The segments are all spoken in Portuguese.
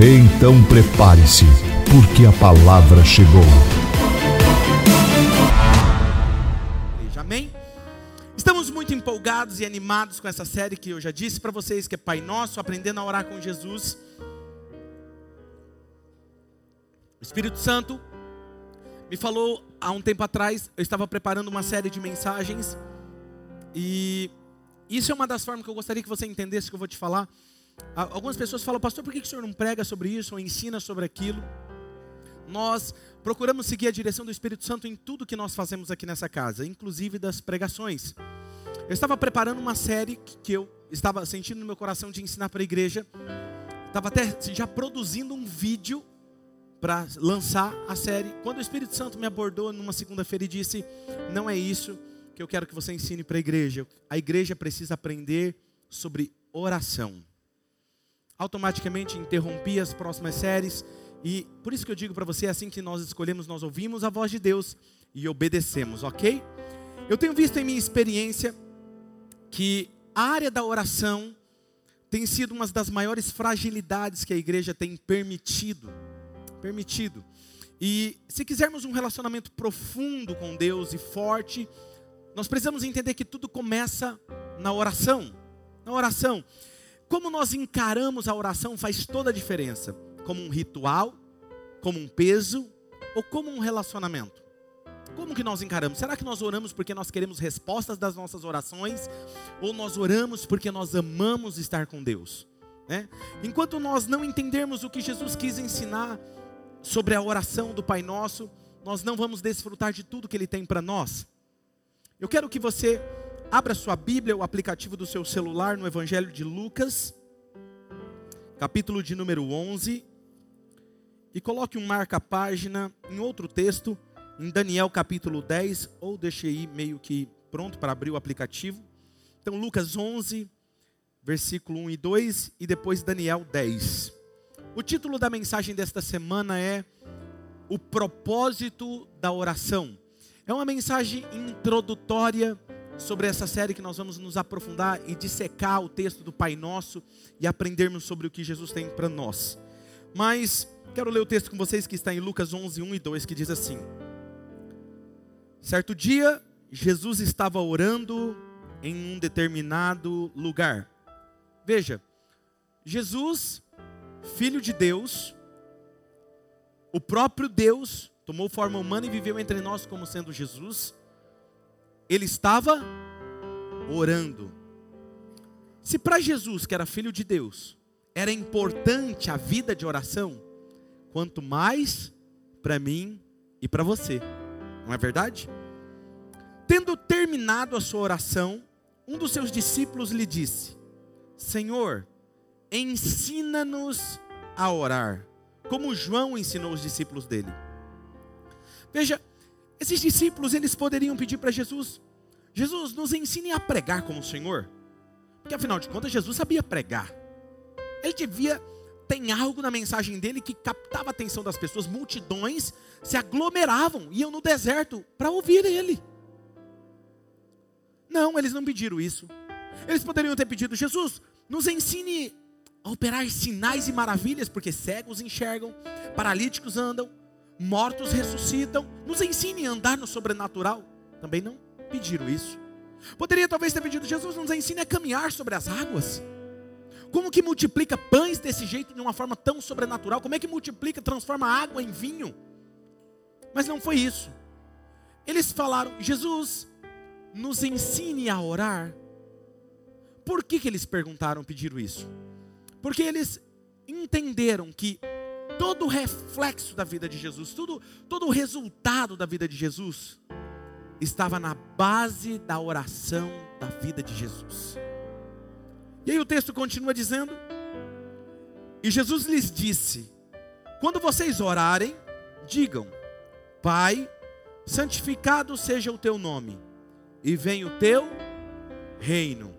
Então prepare-se, porque a palavra chegou. Amém? Estamos muito empolgados e animados com essa série que eu já disse para vocês que é Pai Nosso, aprendendo a orar com Jesus. O Espírito Santo me falou há um tempo atrás, eu estava preparando uma série de mensagens e isso é uma das formas que eu gostaria que você entendesse que eu vou te falar. Algumas pessoas falam, pastor, por que o senhor não prega sobre isso ou ensina sobre aquilo? Nós procuramos seguir a direção do Espírito Santo em tudo que nós fazemos aqui nessa casa, inclusive das pregações. Eu estava preparando uma série que eu estava sentindo no meu coração de ensinar para a igreja. Estava até já produzindo um vídeo para lançar a série. Quando o Espírito Santo me abordou numa segunda-feira e disse: Não é isso que eu quero que você ensine para a igreja. A igreja precisa aprender sobre oração automaticamente interrompi as próximas séries. E por isso que eu digo para você, assim que nós escolhemos, nós ouvimos a voz de Deus e obedecemos, ok? Eu tenho visto em minha experiência que a área da oração tem sido uma das maiores fragilidades que a igreja tem permitido. Permitido. E se quisermos um relacionamento profundo com Deus e forte, nós precisamos entender que tudo começa na oração. Na oração. Como nós encaramos a oração faz toda a diferença. Como um ritual, como um peso ou como um relacionamento. Como que nós encaramos? Será que nós oramos porque nós queremos respostas das nossas orações? Ou nós oramos porque nós amamos estar com Deus? Né? Enquanto nós não entendermos o que Jesus quis ensinar sobre a oração do Pai Nosso, nós não vamos desfrutar de tudo que Ele tem para nós. Eu quero que você Abra sua Bíblia, o aplicativo do seu celular no Evangelho de Lucas, capítulo de número 11, e coloque um marca-página em outro texto, em Daniel capítulo 10, ou deixe aí meio que pronto para abrir o aplicativo. Então, Lucas 11, versículo 1 e 2, e depois Daniel 10. O título da mensagem desta semana é O propósito da oração. É uma mensagem introdutória sobre essa série que nós vamos nos aprofundar e dissecar o texto do Pai Nosso e aprendermos sobre o que Jesus tem para nós. Mas quero ler o texto com vocês que está em Lucas 11, 1 e 2, que diz assim: Certo dia, Jesus estava orando em um determinado lugar. Veja, Jesus, filho de Deus, o próprio Deus, tomou forma humana e viveu entre nós como sendo Jesus ele estava orando. Se para Jesus, que era filho de Deus, era importante a vida de oração, quanto mais para mim e para você, não é verdade? Tendo terminado a sua oração, um dos seus discípulos lhe disse: Senhor, ensina-nos a orar, como João ensinou os discípulos dele. Veja, esses discípulos, eles poderiam pedir para Jesus: Jesus, nos ensine a pregar como o Senhor. Porque afinal de contas, Jesus sabia pregar. Ele devia tem algo na mensagem dele que captava a atenção das pessoas, multidões se aglomeravam, iam no deserto para ouvir ele. Não, eles não pediram isso. Eles poderiam ter pedido: Jesus, nos ensine a operar sinais e maravilhas, porque cegos enxergam, paralíticos andam, mortos ressuscitam. Nos ensine a andar no sobrenatural. Também não pediram isso. Poderia talvez ter pedido: Jesus nos ensine a caminhar sobre as águas. Como que multiplica pães desse jeito de uma forma tão sobrenatural? Como é que multiplica, transforma água em vinho? Mas não foi isso. Eles falaram: Jesus, nos ensine a orar. Por que, que eles perguntaram, pediram isso? Porque eles entenderam que todo o reflexo da vida de Jesus, tudo, todo o resultado da vida de Jesus, estava na base da oração da vida de Jesus. E aí o texto continua dizendo: E Jesus lhes disse: Quando vocês orarem, digam: Pai, santificado seja o teu nome, e venha o teu reino.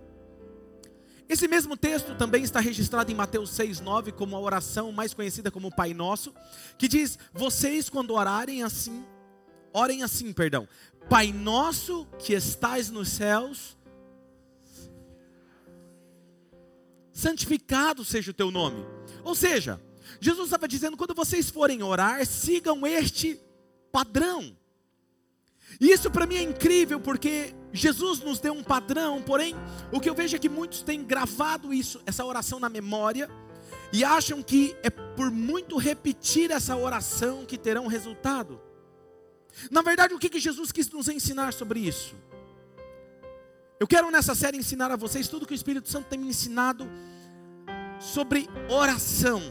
Esse mesmo texto também está registrado em Mateus 6,9 como a oração mais conhecida como Pai Nosso, que diz: Vocês, quando orarem assim, orem assim, perdão. Pai nosso que estais nos céus, santificado seja o teu nome. Ou seja, Jesus estava dizendo: quando vocês forem orar, sigam este padrão. E isso para mim é incrível, porque Jesus nos deu um padrão, porém, o que eu vejo é que muitos têm gravado isso, essa oração na memória, e acham que é por muito repetir essa oração que terão resultado. Na verdade, o que, Jesus quis nos ensinar sobre isso? Eu quero nessa série ensinar a vocês tudo que o Espírito Santo tem me ensinado sobre oração,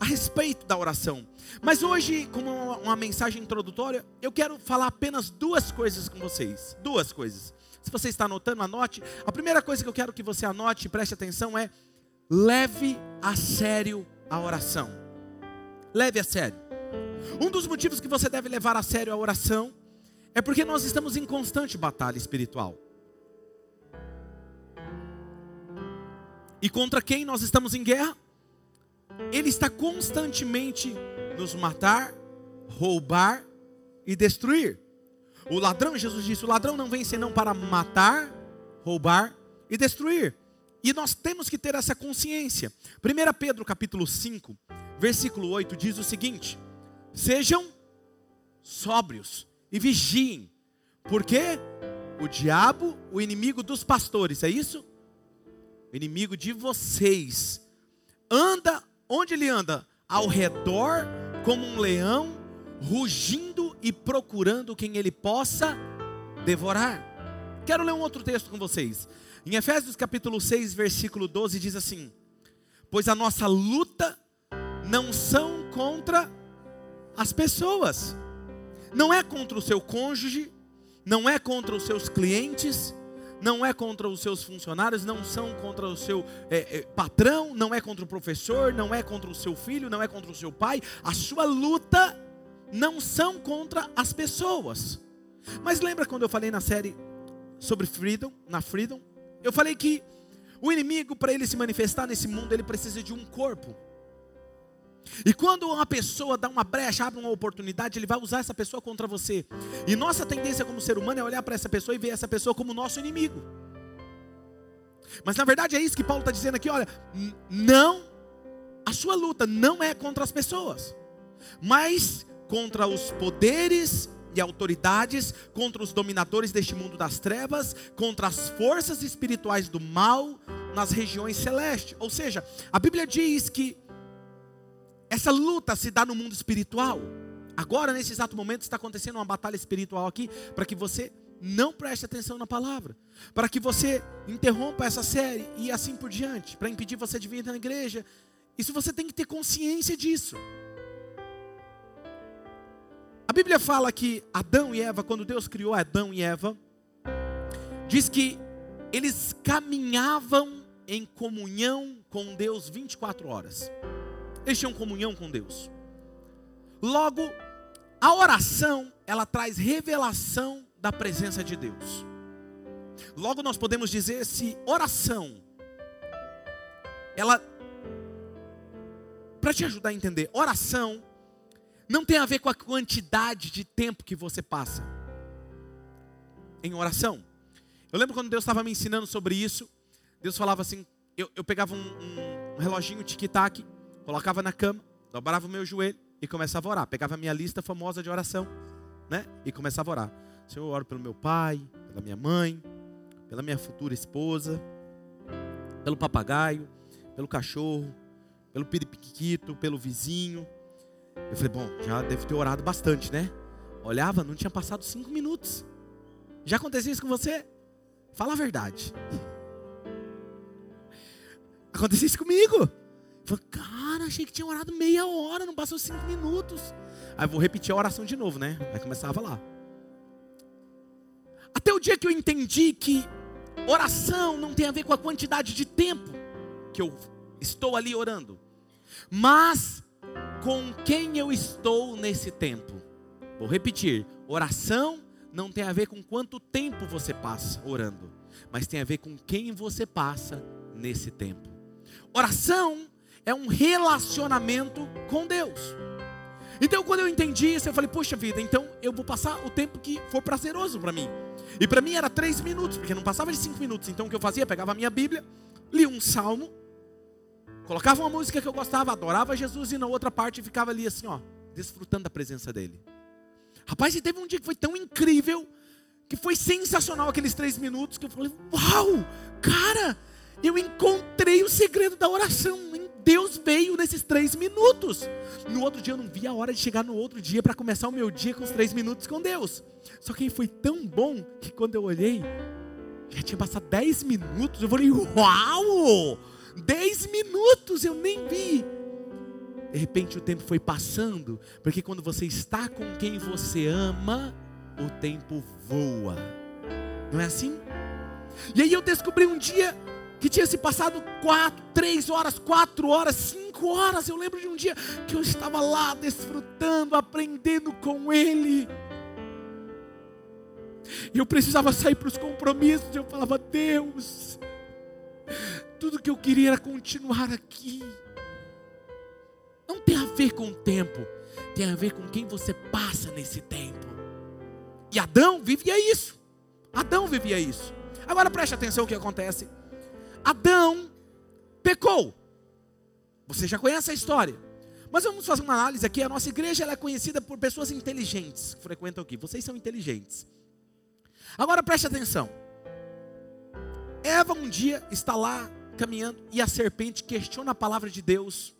a respeito da oração. Mas hoje, como uma, uma mensagem introdutória, eu quero falar apenas duas coisas com vocês. Duas coisas. Se você está anotando, anote. A primeira coisa que eu quero que você anote e preste atenção é: leve a sério a oração. Leve a sério. Um dos motivos que você deve levar a sério a oração é porque nós estamos em constante batalha espiritual. E contra quem nós estamos em guerra? Ele está constantemente nos matar, roubar e destruir. O ladrão, Jesus disse, o ladrão não vem senão para matar, roubar e destruir. E nós temos que ter essa consciência. 1 Pedro capítulo 5, versículo 8 diz o seguinte: Sejam sóbrios e vigiem, porque o diabo, o inimigo dos pastores, é isso? O inimigo de vocês, anda, onde ele anda? Ao redor, como um leão, rugindo e procurando quem ele possa devorar. Quero ler um outro texto com vocês. Em Efésios capítulo 6, versículo 12, diz assim: Pois a nossa luta não são contra as pessoas. Não é contra o seu cônjuge, não é contra os seus clientes, não é contra os seus funcionários, não são contra o seu é, é, patrão, não é contra o professor, não é contra o seu filho, não é contra o seu pai. A sua luta não são contra as pessoas. Mas lembra quando eu falei na série sobre Freedom, na Freedom? Eu falei que o inimigo, para ele se manifestar nesse mundo, ele precisa de um corpo. E quando uma pessoa dá uma brecha, abre uma oportunidade, ele vai usar essa pessoa contra você. E nossa tendência como ser humano é olhar para essa pessoa e ver essa pessoa como nosso inimigo. Mas na verdade é isso que Paulo está dizendo aqui: olha, não, a sua luta não é contra as pessoas, mas contra os poderes e autoridades, contra os dominadores deste mundo das trevas, contra as forças espirituais do mal nas regiões celestes. Ou seja, a Bíblia diz que essa luta se dá no mundo espiritual. Agora, nesse exato momento, está acontecendo uma batalha espiritual aqui para que você não preste atenção na palavra, para que você interrompa essa série e assim por diante, para impedir você de vir na igreja. Isso você tem que ter consciência disso. A Bíblia fala que Adão e Eva, quando Deus criou Adão e Eva, diz que eles caminhavam em comunhão com Deus 24 horas. Eles tinham comunhão com Deus. Logo, a oração, ela traz revelação da presença de Deus. Logo, nós podemos dizer se oração, ela, para te ajudar a entender, oração não tem a ver com a quantidade de tempo que você passa em oração. Eu lembro quando Deus estava me ensinando sobre isso, Deus falava assim, eu, eu pegava um, um, um reloginho tic-tac, colocava na cama, dobrava o meu joelho e começava a orar. Pegava a minha lista famosa de oração, né? E começava a orar. Senhor, eu oro pelo meu pai, pela minha mãe, pela minha futura esposa, pelo papagaio, pelo cachorro, pelo peripiquito, pelo vizinho. Eu falei, bom, já deve ter orado bastante, né? Olhava, não tinha passado cinco minutos. Já aconteceu isso com você? Fala a verdade. Aconteceu isso comigo. Eu falei, cara achei que tinha orado meia hora, não passou cinco minutos. Aí vou repetir a oração de novo, né? Aí começava lá. Até o dia que eu entendi que oração não tem a ver com a quantidade de tempo que eu estou ali orando, mas com quem eu estou nesse tempo. Vou repetir: oração não tem a ver com quanto tempo você passa orando, mas tem a ver com quem você passa nesse tempo. Oração é um relacionamento com Deus. Então, quando eu entendi isso, eu falei: Poxa vida, então eu vou passar o tempo que for prazeroso para mim. E para mim era três minutos, porque não passava de cinco minutos. Então, o que eu fazia? Pegava a minha Bíblia, lia um salmo, colocava uma música que eu gostava, adorava Jesus, e na outra parte ficava ali assim, ó, desfrutando da presença dele. Rapaz, e teve um dia que foi tão incrível, que foi sensacional aqueles três minutos, que eu falei: Uau, cara, eu encontrei o segredo da oração. Deus veio nesses três minutos. No outro dia eu não vi a hora de chegar no outro dia para começar o meu dia com os três minutos com Deus. Só que foi tão bom que quando eu olhei, já tinha passado dez minutos. Eu falei, uau! Dez minutos, eu nem vi. De repente o tempo foi passando, porque quando você está com quem você ama, o tempo voa. Não é assim? E aí eu descobri um dia que tinha se passado quatro, três horas, quatro horas, cinco horas. Eu lembro de um dia que eu estava lá desfrutando, aprendendo com Ele. E eu precisava sair para os compromissos. Eu falava, Deus, tudo que eu queria era continuar aqui. Não tem a ver com o tempo, tem a ver com quem você passa nesse tempo. E Adão vivia isso. Adão vivia isso. Agora preste atenção o que acontece. Adão pecou. Você já conhece a história. Mas vamos fazer uma análise aqui. A nossa igreja é conhecida por pessoas inteligentes que frequentam aqui. Vocês são inteligentes. Agora preste atenção. Eva um dia está lá caminhando e a serpente questiona a palavra de Deus.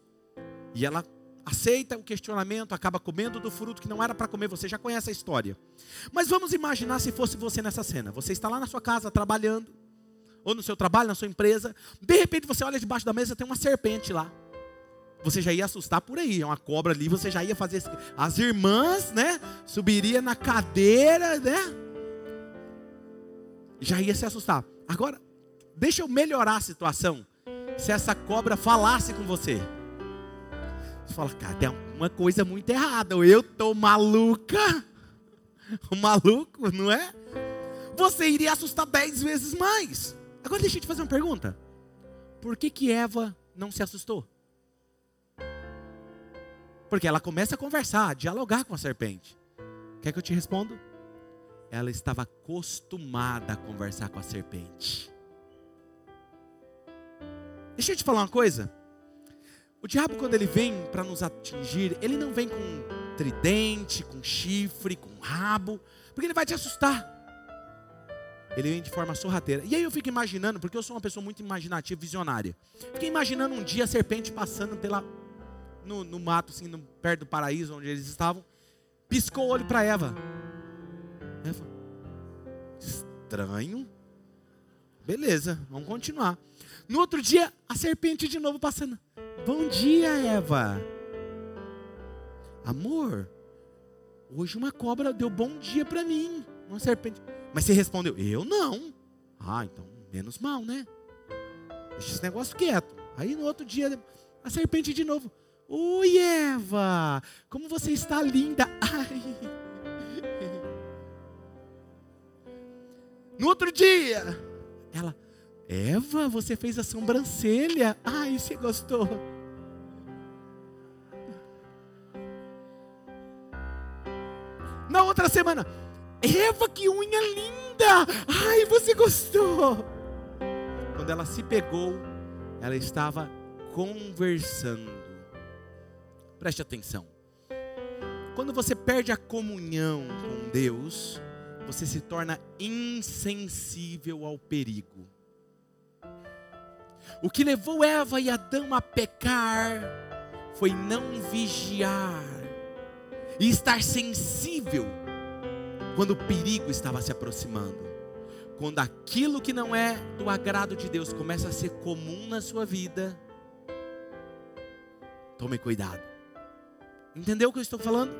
E ela aceita o questionamento, acaba comendo do fruto que não era para comer. Você já conhece a história. Mas vamos imaginar se fosse você nessa cena. Você está lá na sua casa trabalhando ou no seu trabalho, na sua empresa. De repente você olha debaixo da mesa, tem uma serpente lá. Você já ia assustar por aí, é uma cobra ali, você já ia fazer. As irmãs, né? Subiria na cadeira, né? Já ia se assustar. Agora, deixa eu melhorar a situação. Se essa cobra falasse com você, você fala, cara, tem uma coisa muito errada. Eu tô maluca, maluco, não é? Você iria assustar dez vezes mais. Agora deixa eu te fazer uma pergunta. Por que que Eva não se assustou? Porque ela começa a conversar, a dialogar com a serpente. Quer que eu te responda? Ela estava acostumada a conversar com a serpente. Deixa eu te falar uma coisa. O diabo, quando ele vem para nos atingir, ele não vem com tridente, com chifre, com rabo, porque ele vai te assustar. Ele vem de forma sorrateira. E aí eu fico imaginando, porque eu sou uma pessoa muito imaginativa, visionária. Fiquei imaginando um dia a serpente passando pela no, no mato, assim, no, perto do paraíso onde eles estavam. Piscou o olho para Eva. Eva, estranho. Beleza, vamos continuar. No outro dia, a serpente de novo passando. Bom dia, Eva. Amor, hoje uma cobra deu bom dia para mim. Uma serpente. Mas você respondeu, eu não. Ah, então, menos mal, né? Deixa esse negócio quieto. Aí no outro dia, a serpente de novo. Oi, Eva, como você está linda. Ai. No outro dia, ela, Eva, você fez a sobrancelha. Ai, você gostou. Na outra semana, Eva, que unha linda! Ai, você gostou! Quando ela se pegou, ela estava conversando. Preste atenção. Quando você perde a comunhão com Deus, você se torna insensível ao perigo. O que levou Eva e Adão a pecar foi não vigiar e estar sensível quando o perigo estava se aproximando, quando aquilo que não é do agrado de Deus começa a ser comum na sua vida, tome cuidado. Entendeu o que eu estou falando?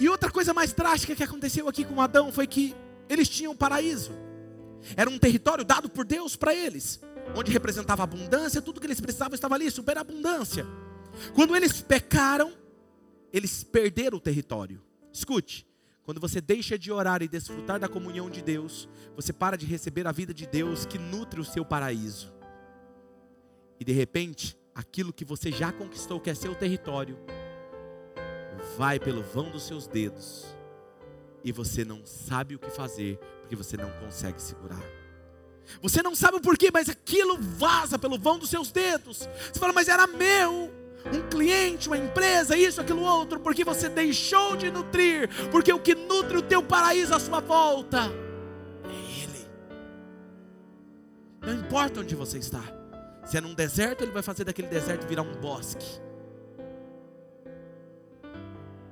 E outra coisa mais drástica que aconteceu aqui com Adão foi que eles tinham um paraíso. Era um território dado por Deus para eles. onde representava abundância, tudo que eles precisavam estava ali, superabundância. Quando eles pecaram, eles perderam o território. Escute, quando você deixa de orar e desfrutar da comunhão de Deus, você para de receber a vida de Deus que nutre o seu paraíso. E de repente, aquilo que você já conquistou, que é seu território, vai pelo vão dos seus dedos e você não sabe o que fazer, porque você não consegue segurar. Você não sabe o porquê, mas aquilo vaza pelo vão dos seus dedos. Você fala, mas era meu um cliente, uma empresa, isso, aquilo outro, porque você deixou de nutrir, porque o que nutre o teu paraíso à sua volta é Ele. Não importa onde você está, se é num deserto, Ele vai fazer daquele deserto virar um bosque.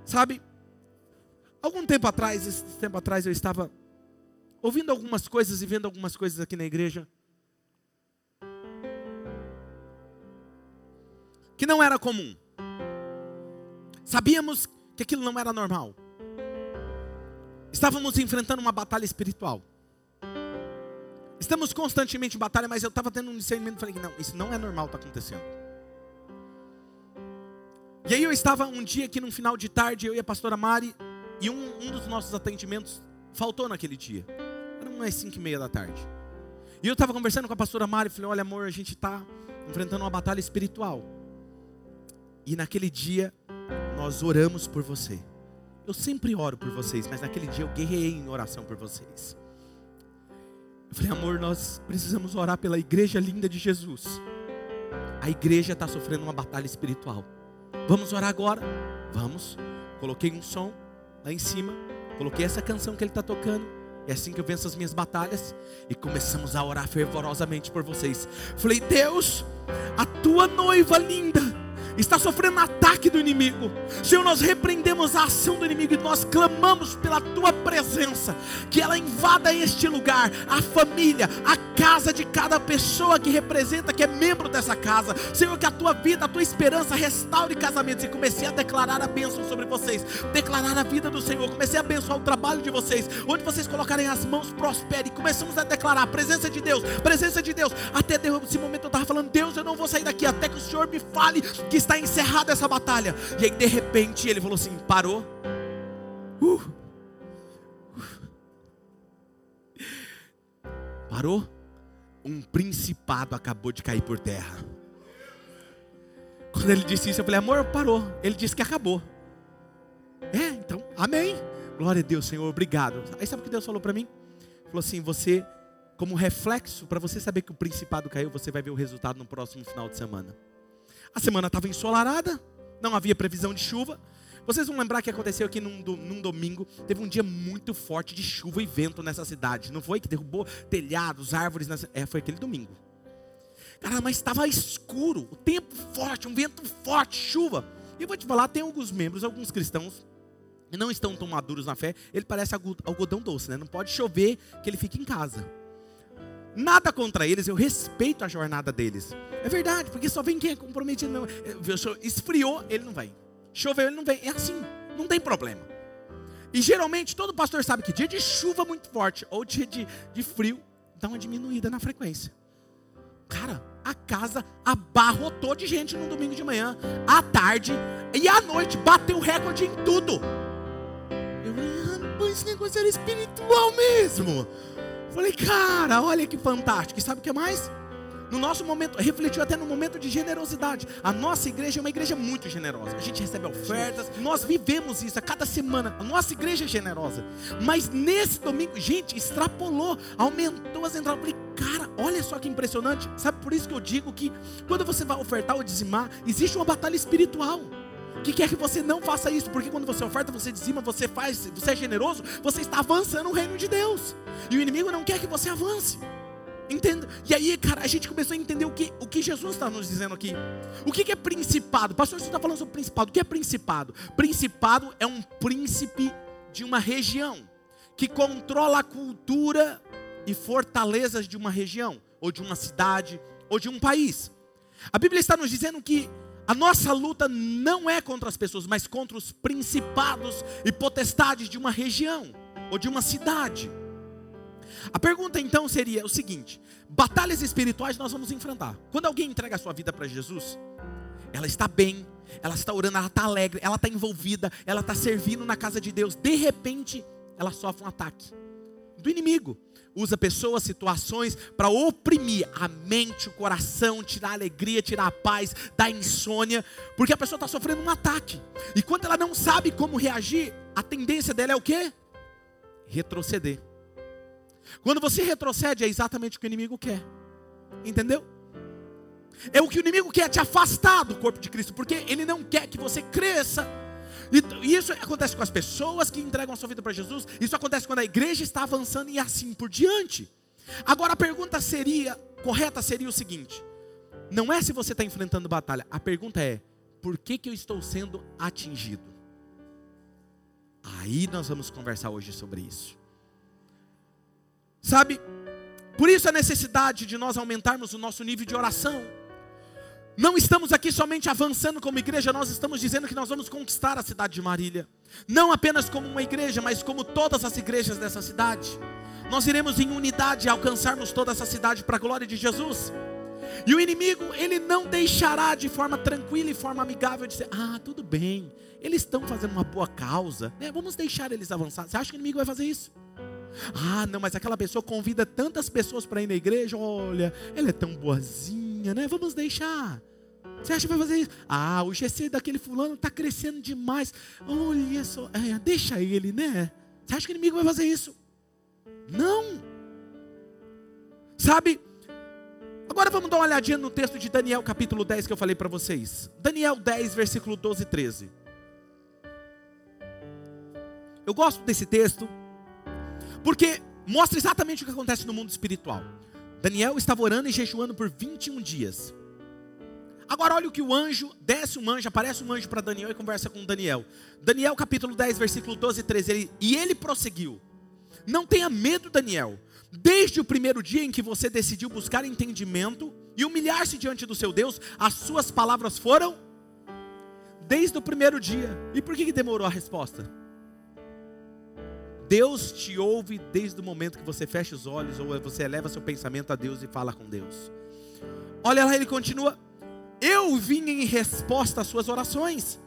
Sabe, algum tempo atrás, esse tempo atrás, eu estava ouvindo algumas coisas e vendo algumas coisas aqui na igreja. Que não era comum. Sabíamos que aquilo não era normal. Estávamos enfrentando uma batalha espiritual. Estamos constantemente em batalha, mas eu estava tendo um discernimento e falei: não, isso não é normal, está acontecendo. E aí eu estava um dia aqui no final de tarde, eu e a pastora Mari, e um, um dos nossos atendimentos faltou naquele dia. Era umas 5 e meia da tarde. E eu estava conversando com a pastora Mari, falei: olha amor, a gente está enfrentando uma batalha espiritual. E naquele dia nós oramos por você. Eu sempre oro por vocês, mas naquele dia eu guerrei em oração por vocês. Eu falei, amor, nós precisamos orar pela igreja linda de Jesus. A igreja está sofrendo uma batalha espiritual. Vamos orar agora? Vamos. Coloquei um som lá em cima, coloquei essa canção que ele está tocando. É assim que eu venço as minhas batalhas. E começamos a orar fervorosamente por vocês. Falei, Deus, a tua noiva linda está sofrendo um ataque do inimigo. Senhor, nós repreendemos a ação do inimigo e nós clamamos pela tua presença, que ela invada este lugar, a família, a casa de cada pessoa que representa, que é membro dessa casa. Senhor, que a tua vida, a tua esperança restaure casamentos. E comecei a declarar a bênção sobre vocês, declarar a vida do Senhor. Comecei a abençoar o trabalho de vocês, onde vocês colocarem as mãos, prospere. Começamos a declarar a presença de Deus, presença de Deus. Até esse momento eu estava falando, Deus, eu não vou sair daqui até que o Senhor me fale que está encerrada essa batalha. E aí de repente ele falou assim: parou. Uh. Parou? Um principado acabou de cair por terra. Quando ele disse isso, eu falei, amor, parou. Ele disse que acabou. É, então, amém. Glória a Deus, Senhor, obrigado. Aí sabe o que Deus falou para mim? Falou assim: você, como reflexo, para você saber que o principado caiu, você vai ver o resultado no próximo final de semana. A semana estava ensolarada, não havia previsão de chuva. Vocês vão lembrar que aconteceu aqui num, num, domingo. Teve um dia muito forte de chuva e vento nessa cidade. Não foi que derrubou telhados, árvores. Nessa... É, foi aquele domingo. Cara, mas estava escuro, o tempo forte, um vento forte, chuva. E eu vou te falar, tem alguns membros, alguns cristãos, que não estão tão maduros na fé. Ele parece algodão doce, né? Não pode chover que ele fique em casa. Nada contra eles, eu respeito a jornada deles. É verdade, porque só vem quem é comprometido. Não. Esfriou, ele não vem. Choveu, ele não vem. É assim, não tem problema. E geralmente todo pastor sabe que dia de chuva muito forte ou dia de, de frio dá uma diminuída na frequência. Cara, a casa abarrotou de gente no domingo de manhã, à tarde e à noite bateu recorde em tudo. Eu falei, ah, esse negócio era espiritual mesmo. Falei, cara, olha que fantástico. E sabe o que mais? No nosso momento, refletiu até no momento de generosidade. A nossa igreja é uma igreja muito generosa. A gente recebe ofertas, nós vivemos isso a cada semana. A nossa igreja é generosa. Mas nesse domingo, gente, extrapolou, aumentou as entradas. Eu falei, cara, olha só que impressionante. Sabe por isso que eu digo que quando você vai ofertar ou dizimar, existe uma batalha espiritual que quer que você não faça isso, porque quando você oferta, você dizima, você faz, você é generoso, você está avançando o reino de Deus. E o inimigo não quer que você avance. Entenda? E aí, cara, a gente começou a entender o que, o que Jesus está nos dizendo aqui. O que, que é principado? Pastor, você está falando sobre principado. O que é principado? Principado é um príncipe de uma região que controla a cultura e fortalezas de uma região, ou de uma cidade, ou de um país. A Bíblia está nos dizendo que a nossa luta não é contra as pessoas, mas contra os principados e potestades de uma região ou de uma cidade. A pergunta então seria o seguinte: batalhas espirituais nós vamos enfrentar. Quando alguém entrega a sua vida para Jesus, ela está bem, ela está orando, ela está alegre, ela está envolvida, ela está servindo na casa de Deus. De repente, ela sofre um ataque do inimigo. Usa pessoas, situações para oprimir a mente, o coração, tirar a alegria, tirar a paz, dar insônia, porque a pessoa está sofrendo um ataque. E quando ela não sabe como reagir, a tendência dela é o quê? Retroceder. Quando você retrocede, é exatamente o que o inimigo quer. Entendeu? É o que o inimigo quer te afastar do corpo de Cristo, porque ele não quer que você cresça. E isso acontece com as pessoas que entregam a sua vida para Jesus, isso acontece quando a igreja está avançando e assim por diante. Agora a pergunta seria, correta seria o seguinte: não é se você está enfrentando batalha, a pergunta é, por que, que eu estou sendo atingido? Aí nós vamos conversar hoje sobre isso. Sabe, por isso a necessidade de nós aumentarmos o nosso nível de oração. Não estamos aqui somente avançando como igreja, nós estamos dizendo que nós vamos conquistar a cidade de Marília. Não apenas como uma igreja, mas como todas as igrejas dessa cidade. Nós iremos em unidade alcançarmos toda essa cidade para a glória de Jesus. E o inimigo, ele não deixará de forma tranquila e forma amigável dizer: Ah, tudo bem, eles estão fazendo uma boa causa, né? vamos deixar eles avançar. Você acha que o inimigo vai fazer isso? Ah, não, mas aquela pessoa convida tantas pessoas para ir na igreja, olha, ela é tão boazinha né? Vamos deixar. Você acha que vai fazer isso? Ah, o GC daquele fulano está crescendo demais. Olha só, é, deixa ele, né? Você acha que o inimigo vai fazer isso? Não. Sabe? Agora vamos dar uma olhadinha no texto de Daniel, capítulo 10, que eu falei para vocês. Daniel 10, versículo 12 e 13. Eu gosto desse texto, porque mostra exatamente o que acontece no mundo espiritual. Daniel estava orando e jejuando por 21 dias. Agora olha o que o anjo, desce um anjo, aparece um anjo para Daniel e conversa com Daniel. Daniel capítulo 10, versículo 12 e 13. Ele, e ele prosseguiu. Não tenha medo, Daniel. Desde o primeiro dia em que você decidiu buscar entendimento e humilhar-se diante do seu Deus, as suas palavras foram desde o primeiro dia. E por que, que demorou a resposta? Deus te ouve desde o momento que você fecha os olhos ou você eleva seu pensamento a Deus e fala com Deus. Olha lá, ele continua: Eu vim em resposta às suas orações.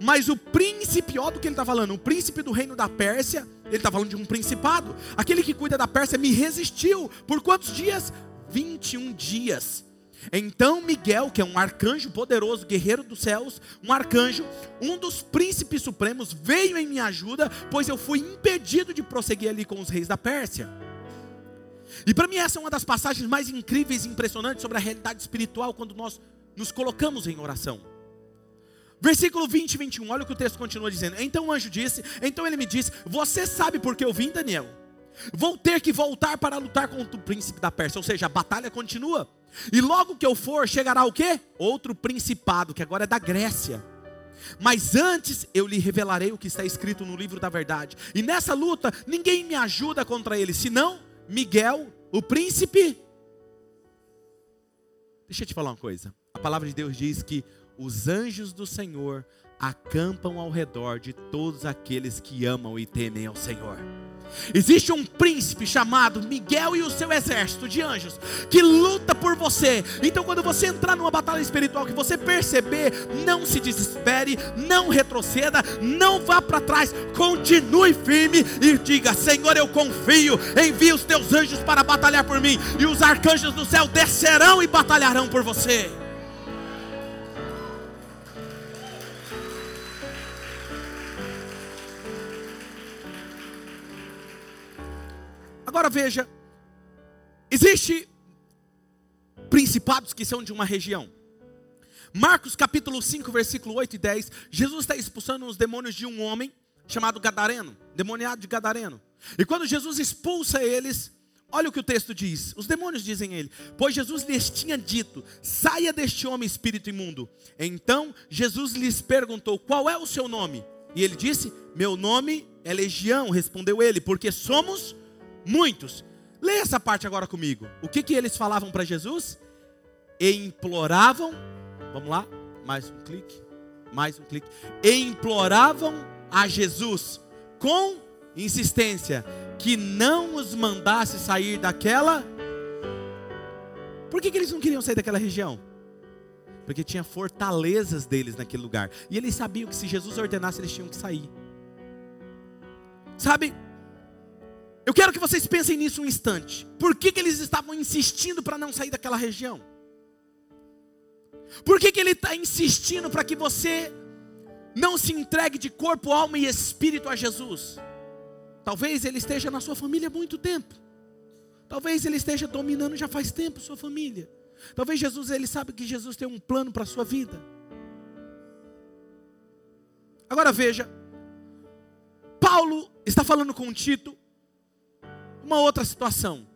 Mas o príncipe, ó do que ele está falando, o príncipe do reino da Pérsia, ele está falando de um principado. Aquele que cuida da Pérsia me resistiu. Por quantos dias? 21 dias. Então Miguel, que é um arcanjo poderoso, guerreiro dos céus, um arcanjo, um dos príncipes supremos, veio em minha ajuda, pois eu fui impedido de prosseguir ali com os reis da Pérsia. E para mim essa é uma das passagens mais incríveis e impressionantes sobre a realidade espiritual quando nós nos colocamos em oração. Versículo 20 e 21, olha o que o texto continua dizendo. Então o anjo disse, então ele me disse: Você sabe por que eu vim, Daniel? Vou ter que voltar para lutar contra o príncipe da Pérsia, ou seja, a batalha continua. E logo que eu for, chegará o quê? Outro principado, que agora é da Grécia. Mas antes eu lhe revelarei o que está escrito no livro da verdade. E nessa luta, ninguém me ajuda contra ele, senão Miguel, o príncipe. Deixa eu te falar uma coisa. A palavra de Deus diz que os anjos do Senhor acampam ao redor de todos aqueles que amam e temem ao Senhor. Existe um príncipe chamado Miguel e o seu exército de anjos que luta por você. Então, quando você entrar numa batalha espiritual, que você perceber, não se desespere, não retroceda, não vá para trás, continue firme e diga: Senhor, eu confio, envia os teus anjos para batalhar por mim, e os arcanjos do céu descerão e batalharão por você. Agora veja, existe principados que são de uma região. Marcos capítulo 5, versículo 8 e 10, Jesus está expulsando os demônios de um homem chamado Gadareno, demoniado de Gadareno. E quando Jesus expulsa eles, olha o que o texto diz. Os demônios dizem ele: "Pois Jesus lhes tinha dito: Saia deste homem espírito imundo". Então Jesus lhes perguntou: "Qual é o seu nome?" E ele disse: "Meu nome é Legião", respondeu ele, porque somos muitos. Leia essa parte agora comigo. O que, que eles falavam para Jesus? E imploravam, vamos lá, mais um clique, mais um clique. E imploravam a Jesus com insistência: que não os mandasse sair daquela. Por que, que eles não queriam sair daquela região? Porque tinha fortalezas deles naquele lugar. E eles sabiam que se Jesus ordenasse, eles tinham que sair. Sabe? Eu quero que vocês pensem nisso um instante. Por que, que eles estavam insistindo para não sair daquela região? Por que, que ele está insistindo para que você não se entregue de corpo, alma e espírito a Jesus? Talvez ele esteja na sua família há muito tempo. Talvez ele esteja dominando já faz tempo sua família. Talvez Jesus, ele sabe que Jesus tem um plano para a sua vida. Agora veja, Paulo está falando com Tito uma outra situação.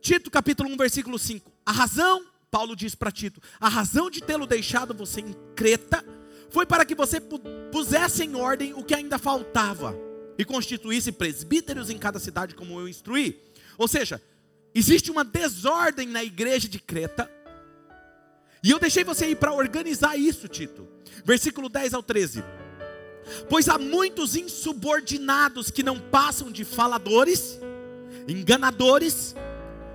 Tito capítulo 1, versículo 5. A razão, Paulo diz para Tito, a razão de tê-lo deixado você em Creta foi para que você pusesse em ordem o que ainda faltava e constituísse presbíteros em cada cidade como eu instruí. Ou seja, existe uma desordem na igreja de Creta. E eu deixei você ir para organizar isso, Tito. Versículo 10 ao 13. Pois há muitos insubordinados que não passam de faladores, enganadores,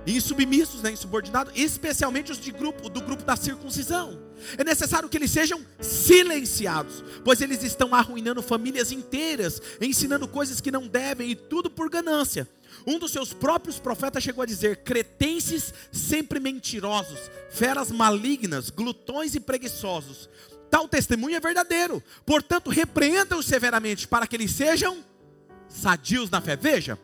insubmissos, né, insubordinados, especialmente os de grupo, do grupo da circuncisão. É necessário que eles sejam silenciados, pois eles estão arruinando famílias inteiras, ensinando coisas que não devem e tudo por ganância. Um dos seus próprios profetas chegou a dizer: cretenses sempre mentirosos, feras malignas, glutões e preguiçosos. Tal testemunho é verdadeiro, portanto, repreenda-os severamente para que eles sejam sadios na fé. Veja,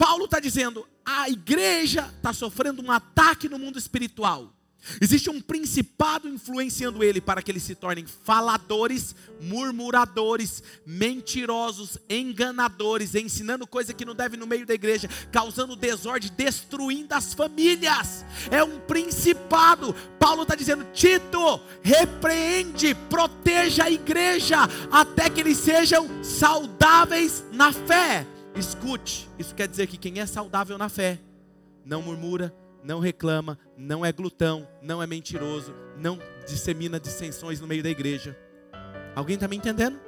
Paulo está dizendo: a igreja está sofrendo um ataque no mundo espiritual. Existe um principado influenciando ele para que eles se tornem faladores, murmuradores, mentirosos, enganadores, ensinando coisa que não deve no meio da igreja, causando desordem, destruindo as famílias. É um principado. Paulo está dizendo: Tito, repreende, proteja a igreja, até que eles sejam saudáveis na fé. Escute, isso quer dizer que quem é saudável na fé não murmura, não reclama, não é glutão, não é mentiroso, não dissemina dissensões no meio da igreja. Alguém está me entendendo?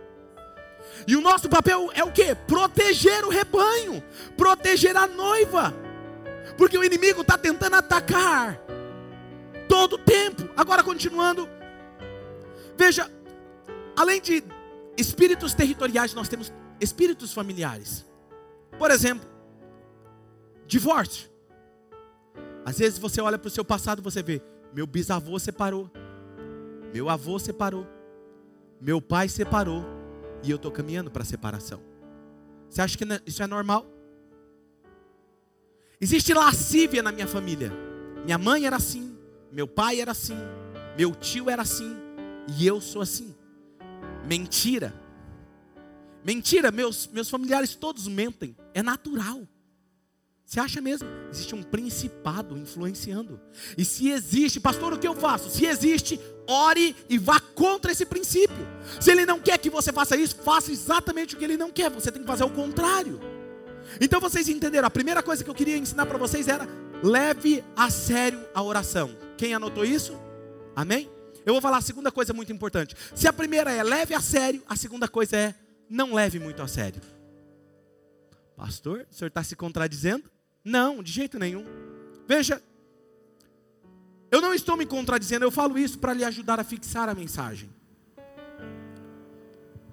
E o nosso papel é o que? Proteger o rebanho, proteger a noiva, porque o inimigo está tentando atacar todo o tempo. Agora, continuando, veja, além de espíritos territoriais, nós temos espíritos familiares. Por exemplo, divórcio. Às vezes você olha para o seu passado e você vê: meu bisavô separou, meu avô separou, meu pai separou, e eu estou caminhando para a separação. Você acha que isso é normal? Existe lascívia na minha família. Minha mãe era assim, meu pai era assim, meu tio era assim, e eu sou assim. Mentira. Mentira, meus, meus familiares todos mentem. É natural. Você acha mesmo? Existe um principado influenciando. E se existe, pastor, o que eu faço? Se existe, ore e vá contra esse princípio. Se ele não quer que você faça isso, faça exatamente o que ele não quer. Você tem que fazer o contrário. Então vocês entenderam? A primeira coisa que eu queria ensinar para vocês era: leve a sério a oração. Quem anotou isso? Amém? Eu vou falar a segunda coisa muito importante. Se a primeira é leve a sério, a segunda coisa é não leve muito a sério. Pastor, o senhor está se contradizendo? Não, de jeito nenhum. Veja, eu não estou me contradizendo, eu falo isso para lhe ajudar a fixar a mensagem.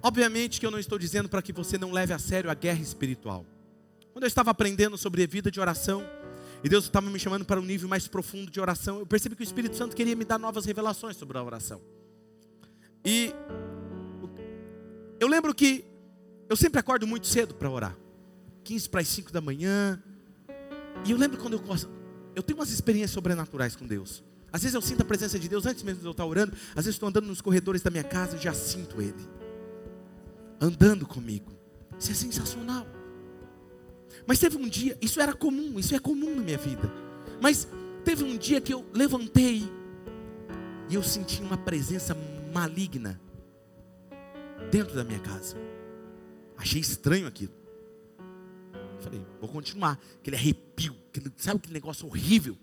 Obviamente que eu não estou dizendo para que você não leve a sério a guerra espiritual. Quando eu estava aprendendo sobre a vida de oração, e Deus estava me chamando para um nível mais profundo de oração, eu percebi que o Espírito Santo queria me dar novas revelações sobre a oração. E eu lembro que eu sempre acordo muito cedo para orar. 15 para as 5 da manhã. E eu lembro quando eu eu tenho umas experiências sobrenaturais com Deus. Às vezes eu sinto a presença de Deus antes mesmo de eu estar orando. Às vezes estou andando nos corredores da minha casa e já sinto Ele andando comigo. Isso é sensacional. Mas teve um dia, isso era comum, isso é comum na minha vida. Mas teve um dia que eu levantei e eu senti uma presença maligna dentro da minha casa. Achei estranho aquilo. Falei, vou continuar. Aquele arrepio, aquele, sabe aquele negócio horrível?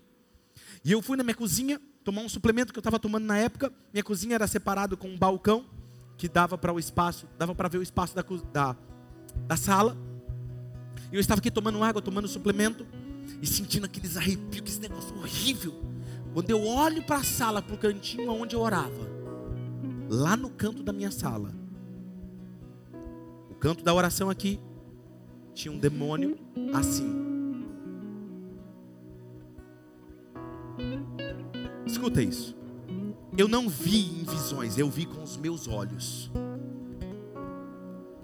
E eu fui na minha cozinha tomar um suplemento que eu estava tomando na época. Minha cozinha era separado com um balcão que dava para o espaço, dava para ver o espaço da, da, da sala. E eu estava aqui tomando água, tomando suplemento e sentindo aqueles arrepios, aquele negócio horrível. Quando eu olho para a sala, para o cantinho onde eu orava, lá no canto da minha sala, canto da oração aqui, tinha um demônio assim. Escuta isso. Eu não vi em visões, eu vi com os meus olhos.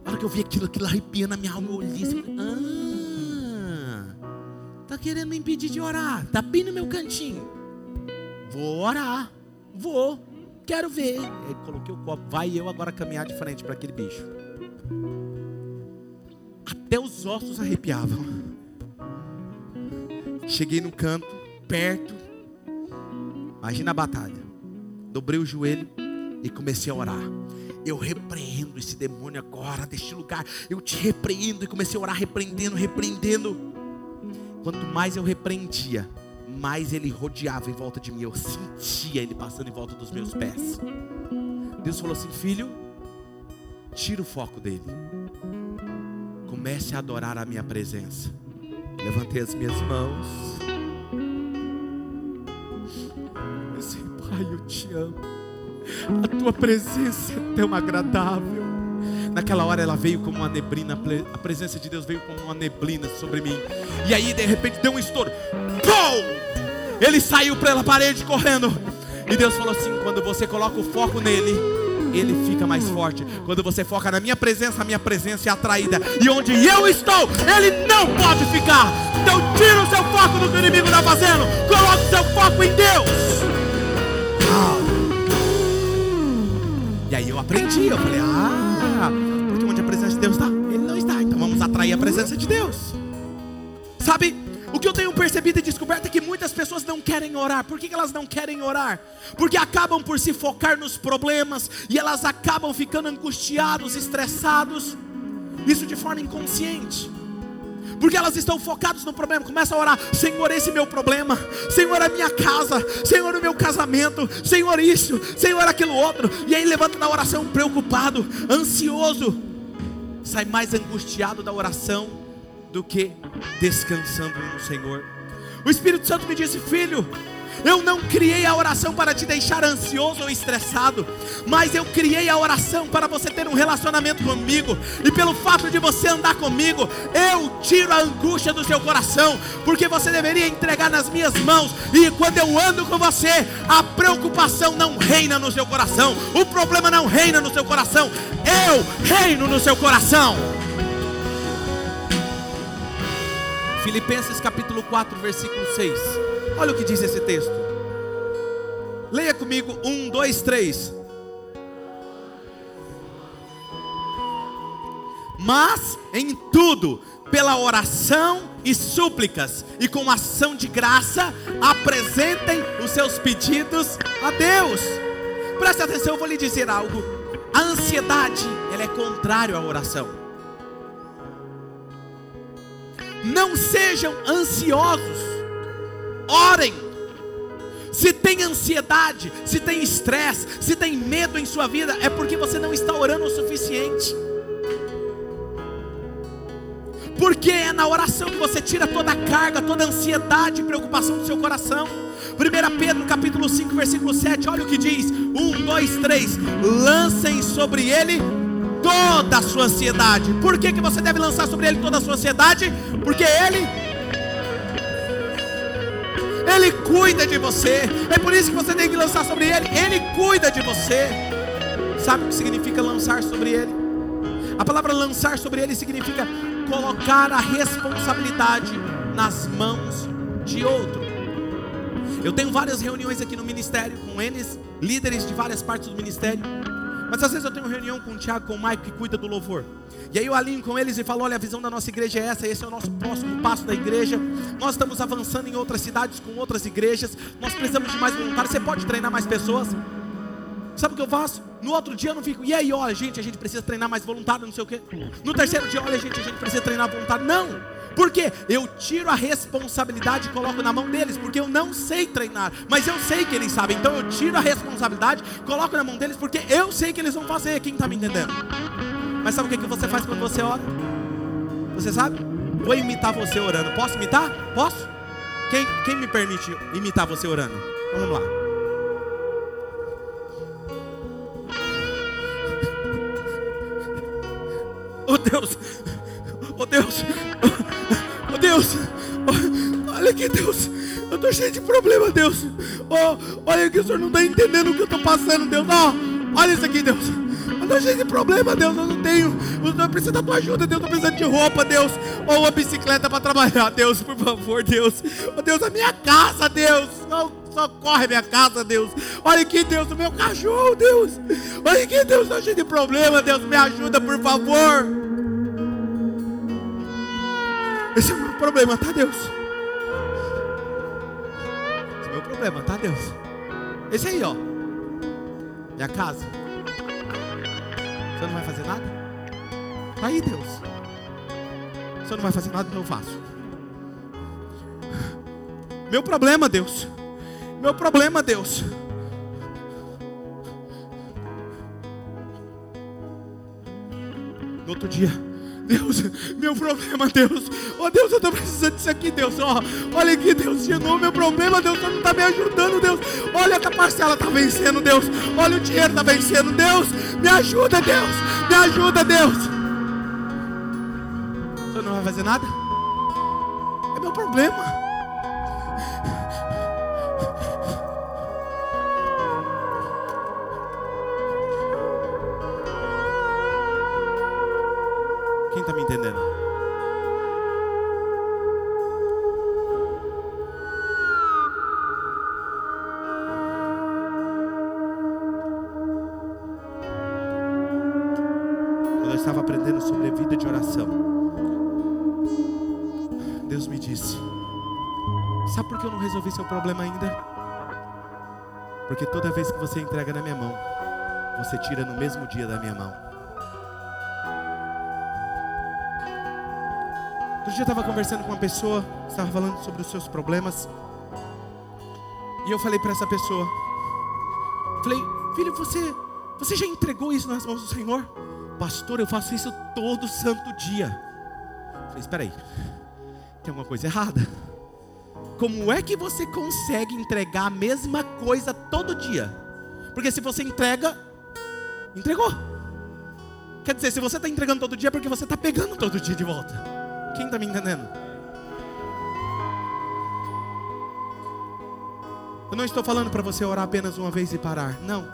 Na hora que eu vi aquilo, aquilo arrepia na minha alma, eu olhei assim, ah, tá querendo me impedir de orar, tá bem no meu cantinho. Vou orar, vou, quero ver. Aí coloquei o copo, vai eu agora caminhar de frente para aquele bicho. Até os ossos arrepiavam. Cheguei no canto, perto. Imagina a batalha. Dobrei o joelho e comecei a orar. Eu repreendo esse demônio agora deste lugar. Eu te repreendo e comecei a orar repreendendo, repreendendo. Quanto mais eu repreendia, mais ele rodeava em volta de mim. Eu sentia ele passando em volta dos meus pés. Deus falou assim: Filho, tira o foco dele. Comece a adorar a minha presença. Levantei as minhas mãos. Eu disse, Pai, eu te amo. A tua presença é tão agradável. Naquela hora ela veio como uma neblina, a presença de Deus veio como uma neblina sobre mim. E aí de repente deu um estouro. Pum! Ele saiu pela parede correndo. E Deus falou assim: quando você coloca o foco nele, ele fica mais forte. Quando você foca na minha presença, a minha presença é atraída. E onde eu estou, ele não pode ficar. Então tira o seu foco do que o inimigo está fazendo. Coloque o seu foco em Deus. E aí eu aprendi, eu falei, ah, porque onde a presença de Deus está, ele não está. Então vamos atrair a presença de Deus. Sabe, o que eu tenho percebido e descoberto é que muitas pessoas não querem orar. Por que elas não querem orar? Porque acabam por se focar nos problemas e elas acabam ficando angustiados, estressados. Isso de forma inconsciente. Porque elas estão focadas no problema, começa a orar, Senhor, esse é meu problema, Senhor, a minha casa, Senhor, o meu casamento, Senhor, isso, Senhor, aquilo outro, e aí levanta na oração preocupado, ansioso, sai mais angustiado da oração do que descansando no Senhor. O Espírito Santo me disse: Filho, eu não criei a oração para te deixar ansioso ou estressado, mas eu criei a oração para você ter um relacionamento comigo, e pelo fato de você andar comigo, eu tiro a angústia do seu coração, porque você deveria entregar nas minhas mãos, e quando eu ando com você, a preocupação não reina no seu coração, o problema não reina no seu coração, eu reino no seu coração. Filipenses capítulo 4, versículo 6. Olha o que diz esse texto. Leia comigo, 1, 2, 3. Mas em tudo, pela oração e súplicas, e com ação de graça, apresentem os seus pedidos a Deus. Preste atenção, eu vou lhe dizer algo. A ansiedade, ela é contrário à oração. Não sejam ansiosos, orem. Se tem ansiedade, se tem estresse, se tem medo em sua vida, é porque você não está orando o suficiente. Porque é na oração que você tira toda a carga, toda a ansiedade e preocupação do seu coração. 1 Pedro capítulo 5, versículo 7, olha o que diz: 1, 2, 3: lancem sobre ele toda a sua ansiedade. Por que, que você deve lançar sobre ele toda a sua ansiedade? Porque ele ele cuida de você. É por isso que você tem que lançar sobre ele. Ele cuida de você. Sabe o que significa lançar sobre ele? A palavra lançar sobre ele significa colocar a responsabilidade nas mãos de outro. Eu tenho várias reuniões aqui no ministério com eles, líderes de várias partes do ministério. Mas às vezes eu tenho reunião com o Tiago, com o Maico que cuida do louvor. E aí eu alinho com eles e falo: olha, a visão da nossa igreja é essa, esse é o nosso próximo passo da igreja. Nós estamos avançando em outras cidades com outras igrejas. Nós precisamos de mais voluntários. Você pode treinar mais pessoas? Sabe o que eu faço? No outro dia eu não fico, e aí, olha, gente, a gente precisa treinar mais voluntário, não sei o quê. No terceiro dia, olha, gente, a gente precisa treinar voluntário. Não! Porque eu tiro a responsabilidade e coloco na mão deles, porque eu não sei treinar, mas eu sei que eles sabem. Então eu tiro a responsabilidade, coloco na mão deles, porque eu sei que eles vão fazer. Quem está me entendendo? Mas sabe o que, que você faz quando você ora? Você sabe? vou imitar você orando. Posso imitar? Posso? Quem, quem me permite imitar você orando? Vamos lá. Oh Deus, oh Deus, oh Deus, oh, olha aqui, Deus, eu estou cheio de problema, Deus. Oh, olha aqui, o Senhor não está entendendo o que eu estou passando, Deus. Oh, olha isso aqui, Deus. Eu estou cheio de problema, Deus. Eu não tenho. Eu preciso da tua ajuda, Deus. Eu estou precisando de roupa, Deus. Ou uma bicicleta para trabalhar, Deus, por favor, Deus. Oh, Deus, a minha casa, Deus. Oh, socorre minha casa, Deus. Olha aqui, Deus, o meu cachorro, Deus. Olha aqui, Deus, estou cheio de problema, Deus. Me ajuda, por favor. Esse é o meu problema, tá, Deus? Esse é o meu problema, tá, Deus? Esse aí, ó. Minha casa. Você não vai fazer nada? Tá aí, Deus. Você não vai fazer nada, então eu faço. Meu problema, Deus. Meu problema, Deus. No outro dia, Deus, meu problema, Deus. Oh Deus, eu estou precisando disso aqui, Deus. Oh, olha aqui, Deus, de novo, meu problema, Deus, você não está me ajudando, Deus. Olha que a parcela está vencendo, Deus. Olha o dinheiro está vencendo, Deus. Me ajuda, Deus. Me ajuda, Deus. Você não vai fazer nada? É meu problema. Porque toda vez que você entrega na minha mão, você tira no mesmo dia da minha mão. Outro dia eu estava conversando com uma pessoa, estava falando sobre os seus problemas. E eu falei para essa pessoa, falei, filho, você, você já entregou isso nas mãos do Senhor? Pastor, eu faço isso todo santo dia. Falei, espera aí, tem alguma coisa errada. Como é que você consegue entregar a mesma coisa todo dia? Porque se você entrega, entregou. Quer dizer, se você está entregando todo dia, é porque você está pegando todo dia de volta. Quem está me entendendo? Eu não estou falando para você orar apenas uma vez e parar. Não.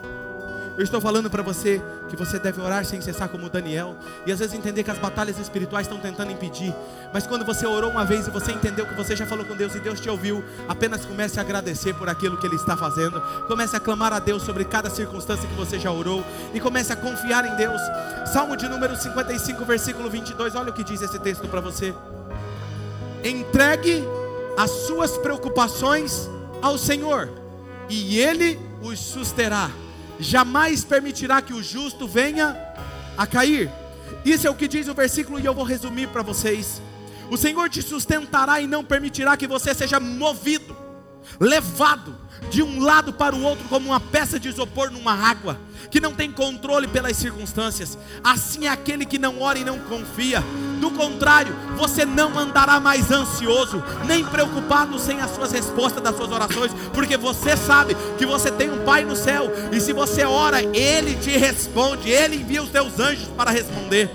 Eu estou falando para você que você deve orar sem cessar como Daniel e às vezes entender que as batalhas espirituais estão tentando impedir. Mas quando você orou uma vez e você entendeu que você já falou com Deus e Deus te ouviu, apenas comece a agradecer por aquilo que ele está fazendo. Comece a clamar a Deus sobre cada circunstância que você já orou e comece a confiar em Deus. Salmo de número 55, versículo 22. Olha o que diz esse texto para você. Entregue as suas preocupações ao Senhor e ele os susterá jamais permitirá que o justo venha a cair. Isso é o que diz o versículo e eu vou resumir para vocês. O Senhor te sustentará e não permitirá que você seja movido, levado de um lado para o outro como uma peça de isopor numa água, que não tem controle pelas circunstâncias. Assim é aquele que não ora e não confia. Do contrário, você não andará mais ansioso, nem preocupado sem as suas respostas das suas orações, porque você sabe que você tem um Pai no céu, e se você ora, Ele te responde, Ele envia os seus anjos para responder.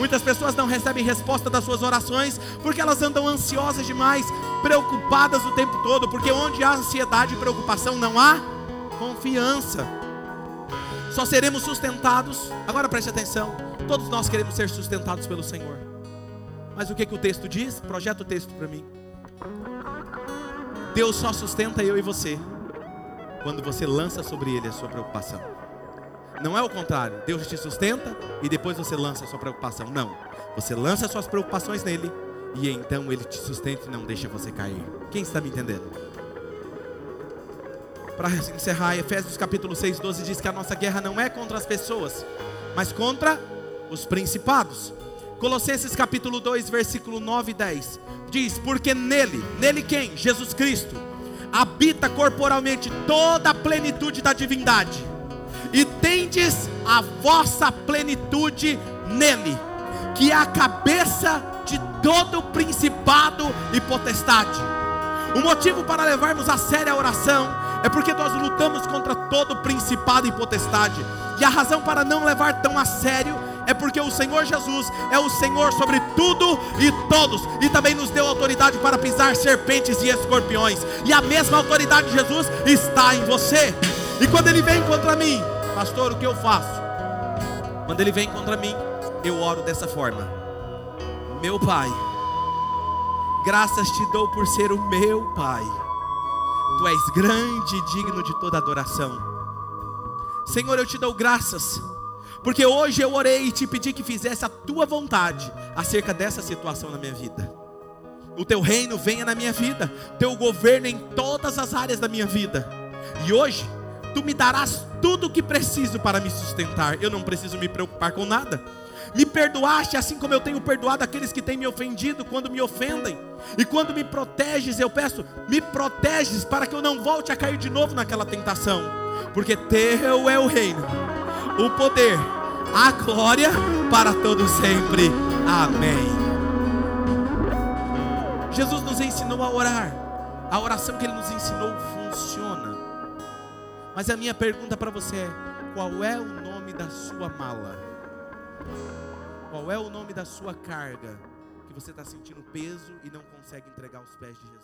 Muitas pessoas não recebem resposta das suas orações porque elas andam ansiosas demais, preocupadas o tempo todo, porque onde há ansiedade e preocupação não há confiança. Só seremos sustentados. Agora preste atenção. Todos nós queremos ser sustentados pelo Senhor. Mas o que, que o texto diz? Projeta o texto para mim. Deus só sustenta eu e você quando você lança sobre Ele a sua preocupação. Não é o contrário. Deus te sustenta e depois você lança a sua preocupação. Não. Você lança as suas preocupações nele e então ele te sustenta e não deixa você cair. Quem está me entendendo? Para encerrar, Efésios capítulo 6, 12 diz que a nossa guerra não é contra as pessoas, mas contra os principados. Colossenses capítulo 2, versículo 9 e 10 diz: Porque nele, nele quem? Jesus Cristo, habita corporalmente toda a plenitude da divindade e tendes a vossa plenitude nele, que é a cabeça de todo principado e potestade. O motivo para levarmos a sério a oração é porque nós lutamos contra todo principado e potestade. E a razão para não levar tão a sério é porque o Senhor Jesus é o Senhor sobre tudo e todos, e também nos deu autoridade para pisar serpentes e escorpiões, e a mesma autoridade de Jesus está em você. E quando ele vem contra mim, pastor, o que eu faço? Quando ele vem contra mim, eu oro dessa forma: Meu Pai, graças te dou por ser o meu Pai, tu és grande e digno de toda adoração. Senhor, eu te dou graças porque hoje eu orei e te pedi que fizesse a tua vontade acerca dessa situação na minha vida. O teu reino venha na minha vida, teu governo em todas as áreas da minha vida. E hoje tu me darás tudo o que preciso para me sustentar. Eu não preciso me preocupar com nada. Me perdoaste assim como eu tenho perdoado aqueles que têm me ofendido quando me ofendem. E quando me proteges, eu peço, me proteges para que eu não volte a cair de novo naquela tentação. Porque teu é o reino o poder, a glória para todo sempre. Amém. Jesus nos ensinou a orar. A oração que ele nos ensinou funciona. Mas a minha pergunta para você é: qual é o nome da sua mala? Qual é o nome da sua carga que você está sentindo peso e não consegue entregar aos pés de Jesus?